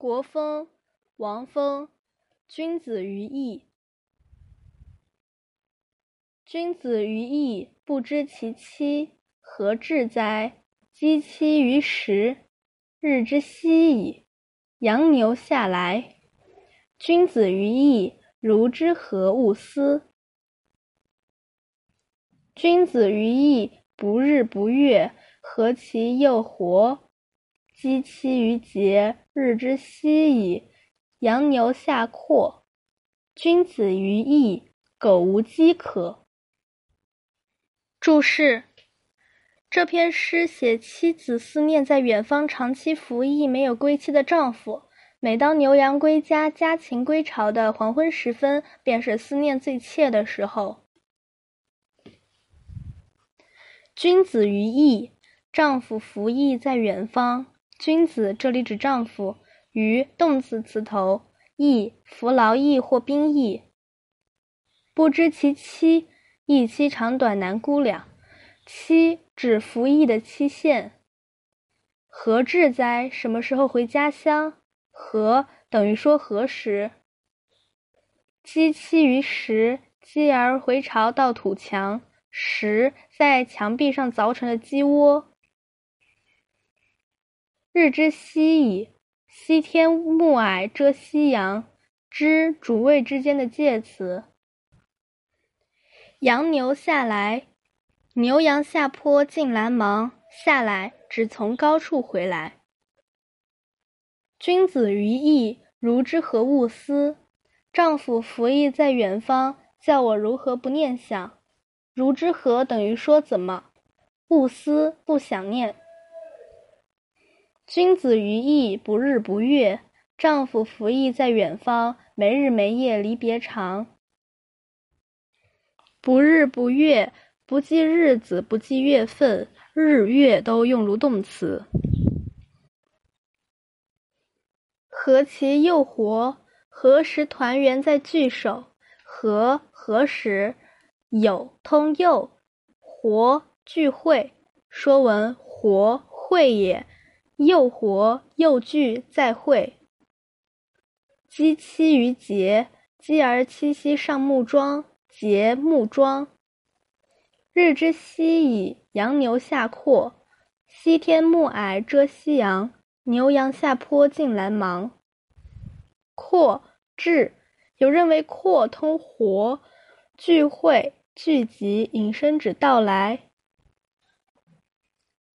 国风，王风。君子于义，君子于义，不知其妻，何至哉？积妻于时，日之夕矣。羊牛下来，君子于义，如之何勿思？君子于义，不日不月，何其又活？积妻于节，日之夕矣。羊牛下阔，君子于义，苟无饥渴。注释：这篇诗写妻子思念在远方长期服役没有归期的丈夫，每当牛羊归家、家禽归巢的黄昏时分，便是思念最切的时候。君子于义，丈夫服役在远方。君子这里指丈夫，于动词词头，役服劳役或兵役。不知其期，役期长短难估量。期指服役的期限。何至哉？什么时候回家乡？何等于说何时？积期于石，积而回巢到土墙。石在墙壁上凿成的鸡窝。日之夕矣，西天暮霭遮夕阳。之主谓之间的介词。羊牛下来，牛羊下坡进来忙。下来只从高处回来。君子于义，如之何勿思？丈夫服役在远方，叫我如何不念想？如之何等于说怎么？勿思不想念。君子于义，不日不月。丈夫服役在远方，没日没夜，离别长。不日不月，不记日子，不记月份，日月都用如动词。何其又活！何时团圆在聚首？何何时？有通又，活聚会。说文活会也。又活又聚再会。积期于节，积而七夕上木桩，节木桩。日之夕矣，羊牛下阔。西天暮霭遮夕阳，牛羊下坡进来忙。阔至，有认为阔通活，聚会聚集，引申指到来。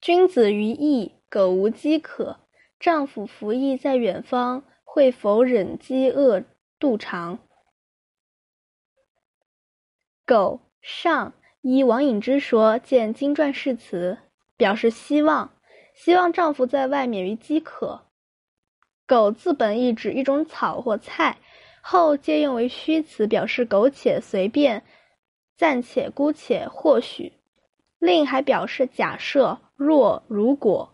君子于义。苟无饥渴，丈夫服役在远方，会否忍饥饿度长？苟上依王隐之说，见经传释词，表示希望，希望丈夫在外免于饥渴。苟字本意指一种草或菜，后借用为虚词，表示苟且、随便、暂且、姑且、或许。另还表示假设、若、如果。